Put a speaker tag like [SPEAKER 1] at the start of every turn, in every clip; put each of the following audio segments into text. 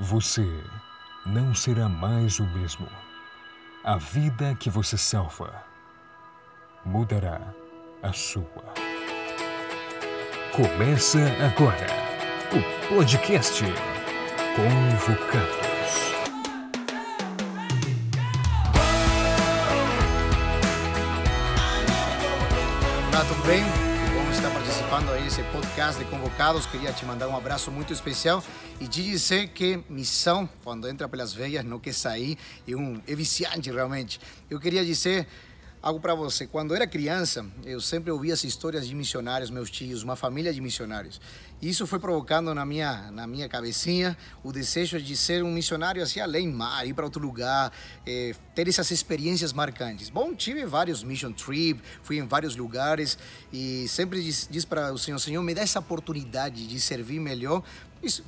[SPEAKER 1] Você não será mais o mesmo. A vida que você salva mudará a sua. Começa agora o podcast Convocados.
[SPEAKER 2] Olá, tudo bem? Estar participando aí desse podcast de Convocados. Queria te mandar um abraço muito especial e te dizer que missão, quando entra pelas veias, não quer sair, é, um, é viciante realmente. Eu queria dizer algo para você. Quando era criança, eu sempre ouvia as histórias de missionários, meus tios, uma família de missionários. Isso foi provocando na minha, na minha cabecinha o desejo de ser um missionário assim além mar, ir para outro lugar, eh, ter essas experiências marcantes. Bom, tive vários mission trip, fui em vários lugares e sempre diz, para o Senhor, Senhor, me dá essa oportunidade de servir melhor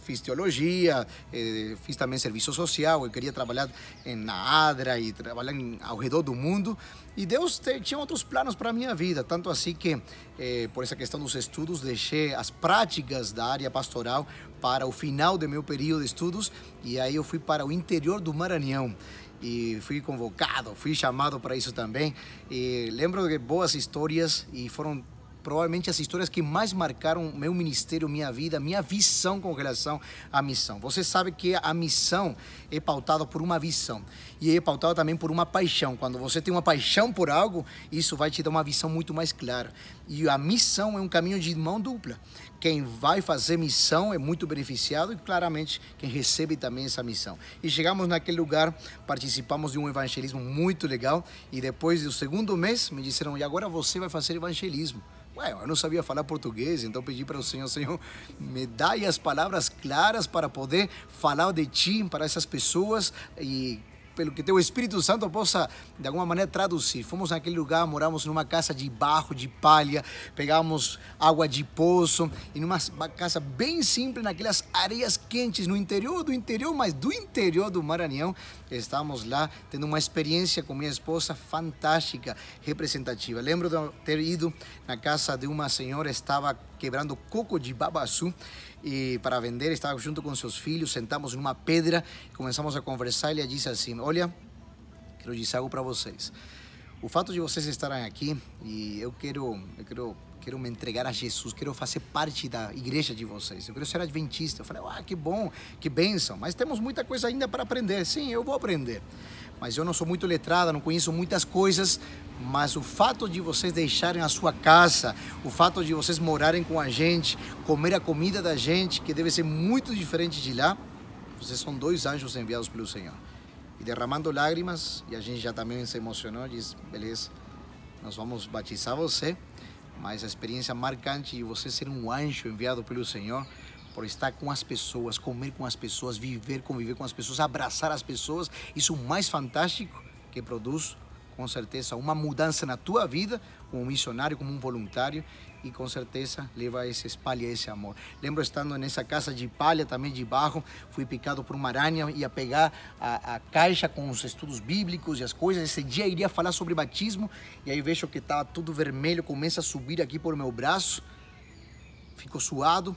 [SPEAKER 2] Fiz, teologia, eh, fiz também serviço social, eu queria trabalhar na ADRA e trabalhar em, ao redor do mundo. E Deus tinha outros planos para a minha vida, tanto assim que, eh, por essa questão dos estudos, deixei as práticas da área pastoral para o final do meu período de estudos e aí eu fui para o interior do Maranhão e fui convocado, fui chamado para isso também. E lembro de boas histórias e foram provavelmente as histórias que mais marcaram meu ministério, minha vida, minha visão com relação à missão. Você sabe que a missão é pautada por uma visão e é pautada também por uma paixão. Quando você tem uma paixão por algo, isso vai te dar uma visão muito mais clara. E a missão é um caminho de mão dupla. Quem vai fazer missão é muito beneficiado e claramente quem recebe também essa missão. E chegamos naquele lugar, participamos de um evangelismo muito legal e depois do segundo mês me disseram: "E agora você vai fazer evangelismo?" Ué, eu não sabia falar português, então pedi para o Senhor, Senhor, me dá as palavras claras para poder falar de Ti para essas pessoas e pelo que teu Espírito Santo possa de alguma maneira traduzir. Fomos naquele lugar, moramos numa casa de barro, de palha, pegávamos água de poço, e numa casa bem simples, naquelas areias quentes, no interior do interior, mas do interior do Maranhão. Estávamos lá tendo uma experiência com minha esposa fantástica, representativa. Lembro de ter ido na casa de uma senhora, estava quebrando coco de babaçu e para vender, estava junto com seus filhos, sentamos numa pedra, começamos a conversar ele disse assim: "Olha, quero dizer algo para vocês. O fato de vocês estarem aqui e eu quero, eu quero quero me entregar a Jesus, quero fazer parte da igreja de vocês. Eu quero ser adventista. Eu falei, ah, que bom, que bênção, mas temos muita coisa ainda para aprender. Sim, eu vou aprender. Mas eu não sou muito letrada, não conheço muitas coisas, mas o fato de vocês deixarem a sua casa, o fato de vocês morarem com a gente, comer a comida da gente, que deve ser muito diferente de lá, vocês são dois anjos enviados pelo Senhor. E derramando lágrimas, e a gente já também se emocionou, diz, beleza, nós vamos batizar você, mas a experiência marcante de você ser um anjo enviado pelo Senhor, por estar com as pessoas, comer com as pessoas, viver, conviver com as pessoas, abraçar as pessoas, isso mais fantástico que produz com certeza uma mudança na tua vida como missionário, como um voluntário e com certeza leva esse espalha esse amor. Lembro estando nessa casa de palha também de barro, fui picado por uma aranha, ia pegar a, caixa com os estudos bíblicos e as coisas. Esse dia iria falar sobre batismo e aí vejo que estava tudo vermelho, começa a subir aqui por meu braço, fico suado,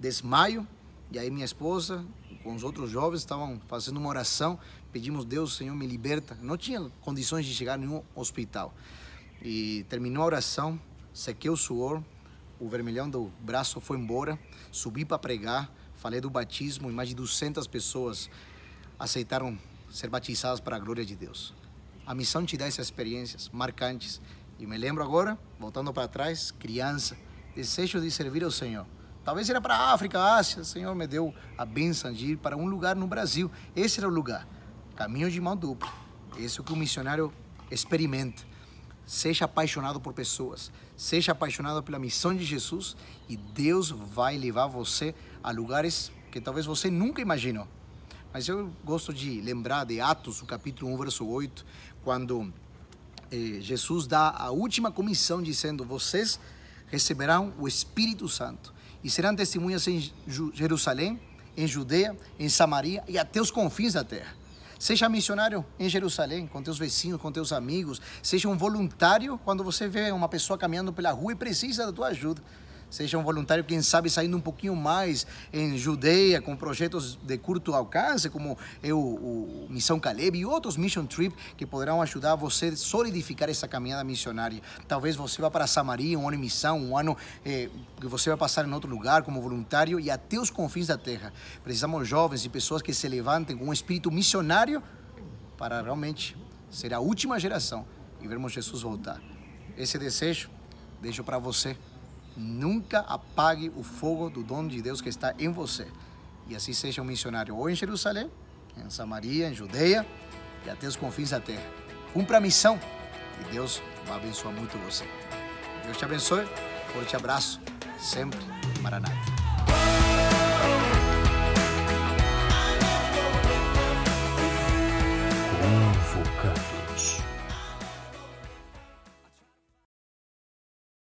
[SPEAKER 2] desmaio e aí minha esposa com os outros jovens estavam fazendo uma oração, pedimos Deus, Senhor, me liberta. Não tinha condições de chegar a nenhum hospital. E terminou a oração, sequei o suor, o vermelhão do braço foi embora, subi para pregar, falei do batismo e mais de 200 pessoas aceitaram ser batizadas para a glória de Deus. A missão te dá essas experiências marcantes. E me lembro agora, voltando para trás, criança, desejo de servir ao Senhor. Talvez era para a África, Ásia. O Senhor me deu a bênção de ir para um lugar no Brasil. Esse era o lugar. Caminho de mão dupla. Esse é que o missionário experimenta. Seja apaixonado por pessoas. Seja apaixonado pela missão de Jesus e Deus vai levar você a lugares que talvez você nunca imaginou. Mas eu gosto de lembrar de Atos, o capítulo 1, verso 8, quando eh, Jesus dá a última comissão dizendo: Vocês receberão o Espírito Santo e serão testemunhas em Jerusalém, em Judeia, em Samaria e até os confins da terra. Seja missionário em Jerusalém, com teus vizinhos, com teus amigos. Seja um voluntário quando você vê uma pessoa caminhando pela rua e precisa da tua ajuda. Seja um voluntário, quem sabe, saindo um pouquinho mais em Judeia, com projetos de curto alcance, como é o, o Missão Caleb e outros Mission Trip, que poderão ajudar você a solidificar essa caminhada missionária. Talvez você vá para Samaria, um ano em missão, um ano eh, que você vai passar em outro lugar como voluntário e até os confins da terra. Precisamos jovens e pessoas que se levantem com um espírito missionário para realmente ser a última geração e vermos Jesus voltar. Esse desejo deixo para você. Nunca apague o fogo do dom de Deus que está em você. E assim seja um missionário ou em Jerusalém, em Samaria, em Judeia e até os confins da terra. Cumpra a missão e Deus vai abençoar muito você. Deus te abençoe. Forte abraço. Sempre. Maranata.